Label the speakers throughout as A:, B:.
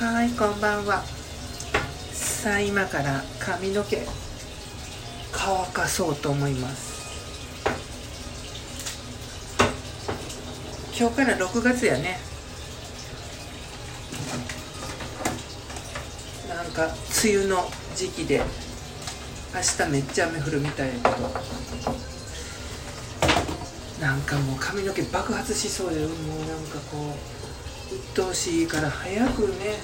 A: はいこんばんは。さあ今から髪の毛乾かそうと思います。今日から6月やね。なんか梅雨の時期で明日めっちゃ雨降るみたいやけど。なんかもう髪の毛爆発しそうでもうなんかこう鬱陶しいから早くね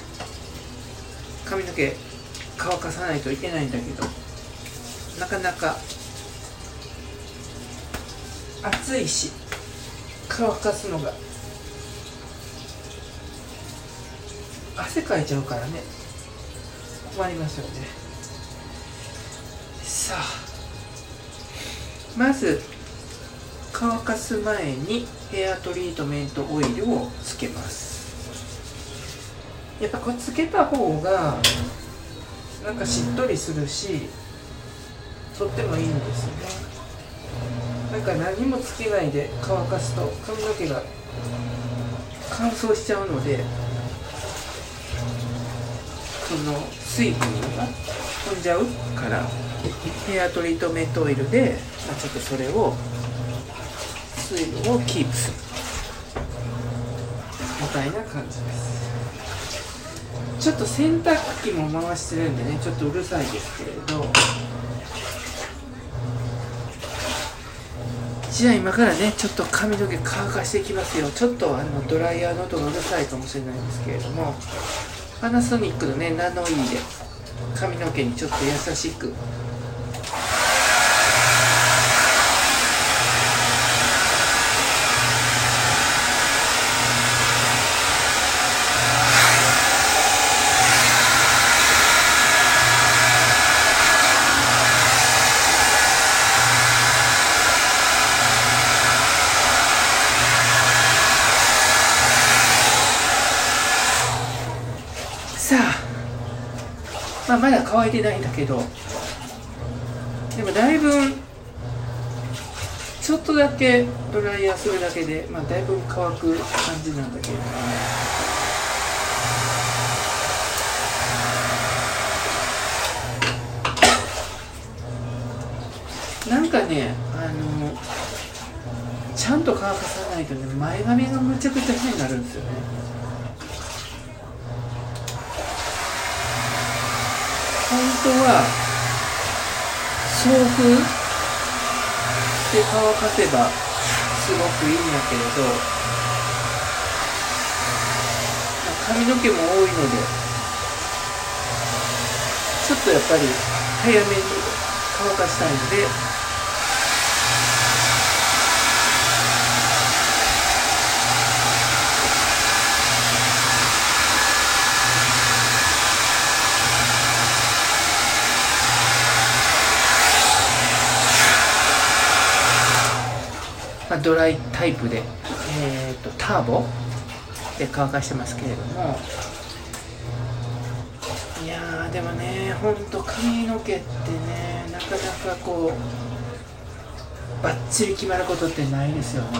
A: 髪の毛乾かさないといけないんだけどなかなか暑いし乾かすのが汗かいちゃうからね困りますよね。さあまず乾かす前にヘアトリートメントオイルをつけます。やっぱこれつけた方がなんかしっとりするしとってもいいんですよね。なんか何もつけないで乾かすと髪の毛が乾燥しちゃうのでその水分が飛んじゃうからヘアトリートメントオイルで、まあ、ちょっとそれを水分をキープする。みたいな感じです。ちょっと洗濯機も回してるんでねちょっとうるさいですけれど。じゃあ今からねちょっと髪の毛乾かしていきますよ。ちょっとあのドライヤーの音がうるさいかもしれないんですけれども。パナソニックのねナノイーで髪の毛にちょっと優しくさあ、まあ、まだ乾いてないんだけど。でもだいぶちょっとだけドライヤーするだけで、まあ、だいぶ乾く感じなんだけれどもなんかねあのちゃんと乾かさないとね前髪がむちゃくちゃ変になるんですよね。本当は送風で乾かせばすごくいいんだけれどまあ髪の毛も多いのでちょっとやっぱり早めに乾かしたいのでドライタイプで、えー、とターボで乾かしてますけれども。いやーでもねほんと髪の毛ってねなかなかこうバッチリ決まることってないですよね。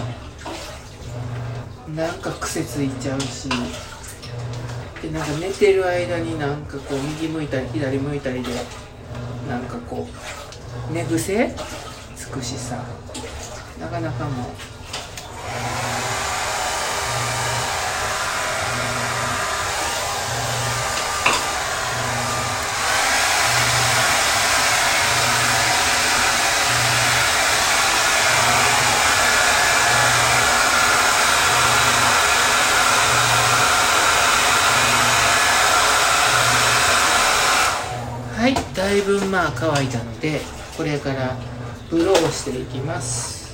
A: なんか癖ついちゃうし。でなんか寝てる間になんかこう右向いたり左向いたりでなんかこう寝癖つくしさ。かなかも。うはいだいぶまあ乾いたのでこれからブローしていきます。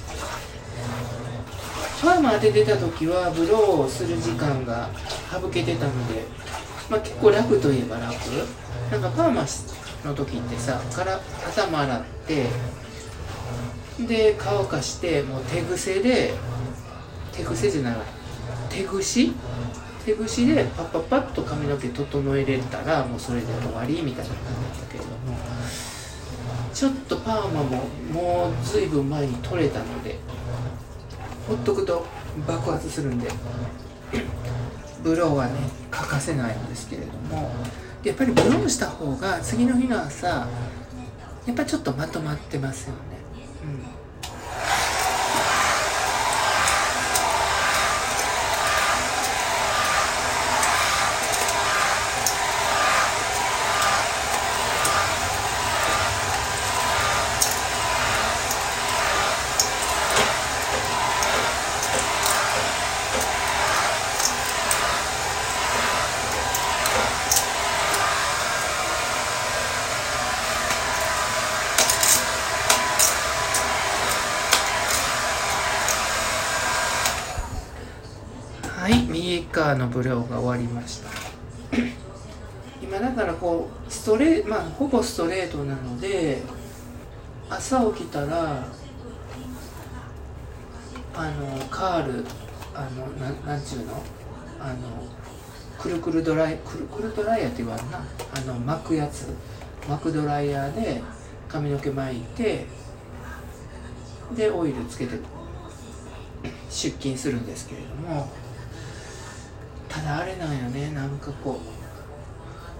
A: パーマ当ててた時はブローをする時間が省けてたので、まあ、結構楽といえば楽。なんかパーマの時ってさから頭洗ってで乾かしてもう手癖で手癖じゃない手ぐし手ぐしでパッパッパッと髪の毛整えれたらもうそれで終わりみたいな感じだったけれどもちょっとパーマももうずいぶん前に取れたのでほっとくと爆発するんでブローはね欠かせないんですけれどもやっぱりブローした方が次の日の朝やっぱちょっとまとまってますよね、うん。カーのブローが終わりました。今だからこうストレまあほぼストレートなので朝起きたらあのカールあのななんちゅうの？あのくるくるドライくるくるドライヤーって言わんな。あの巻くやつ。巻くドライヤーで髪の毛巻いてでオイルつけて出勤するんですけれども。ただあれなんよねなんかこ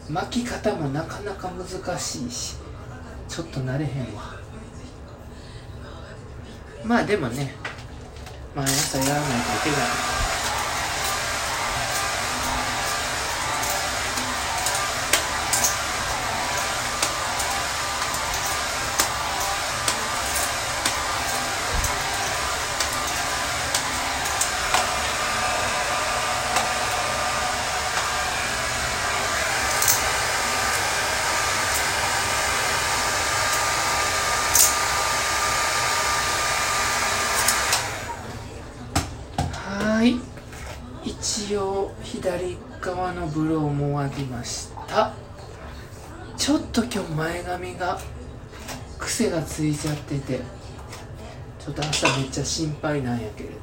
A: う巻き方もなかなか難しいしちょっと慣れへんわ。まあでもね毎朝やらないといけない。一応左側のブローも終わりました。ちょっと今日前髪が癖がついちゃってて。ちょっと朝めっちゃ心配なんやけれど。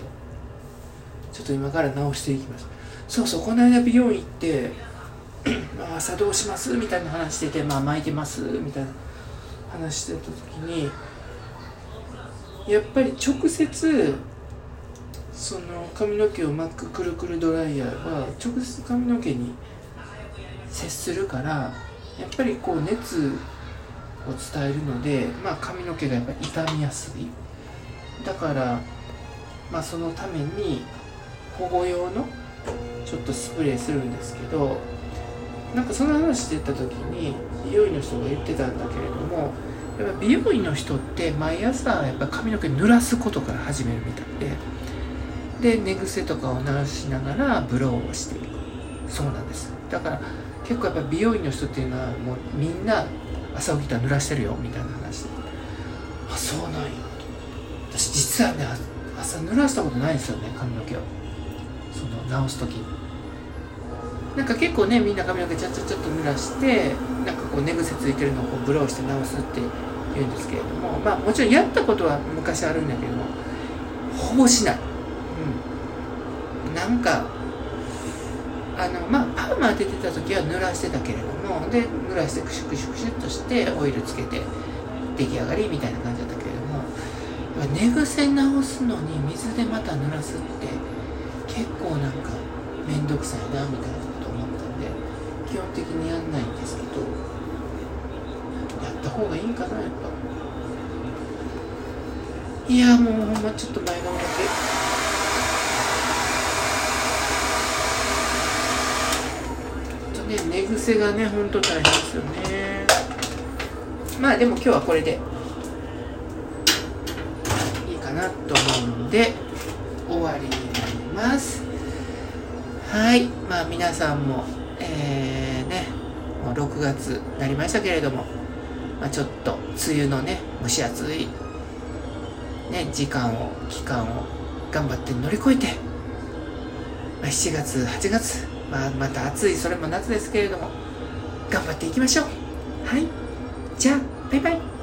A: ちょっと今から直していきます。そうそうこの間美容院行って 朝どうします？みたいな話しててまあ巻いてます？みたいな話してた時にやっぱり直接その髪の毛を巻くくるくるドライヤーは直接髪の毛に接するからやっぱりこう熱を伝えるので、まあ、髪の毛がやっぱ傷みやすいだから、まあ、そのために保護用のちょっとスプレーするんですけどなんかその話してた時に美容院の人が言ってたんだけれどもやっぱ美容院の人って毎朝やっぱ髪の毛濡らすことから始めるみたいで。で寝癖とかを直しながらブローをしていく。そうなんです。だから結構やっぱ美容院の人っていうのはもうみんな朝起きたら濡らしてるよみたいな話。あそうなんや。私実はね朝濡らしたことないんですよね髪の毛を。その直す時。なんか結構ねみんな髪の毛ちゃちゃちゃっと濡らしてなんかこう寝癖ついてるのをこうブローして直すって言うんですけれどもまあもちろんやったことは昔あるんだけどもほぼしない。なんかあのまあパーマ当ててた時は濡らしてたけれどもで濡らしてクシュクシュクシュっとしてオイルつけて出来上がりみたいな感じだったけれども寝癖直すのに水でまた濡らすって結構なんか面倒くさいなみたいなこと思ったんで基本的にやんないんですけどやった方がいいんかなやっぱ。いやもうほんまちょっと前髪だけ。寝癖がねほんと大変ですよね。まあでも今日はこれでいいかなと思うんで終わりになります。はい。まあ皆さんもえー、ねもう6月になりましたけれども、まあ、ちょっと梅雨のね蒸し暑いね時間を期間を頑張って乗り越えて、まあ、7月8月まあ、また暑いそれも夏ですけれども頑張っていきましょう。はい。じゃあバイバイ。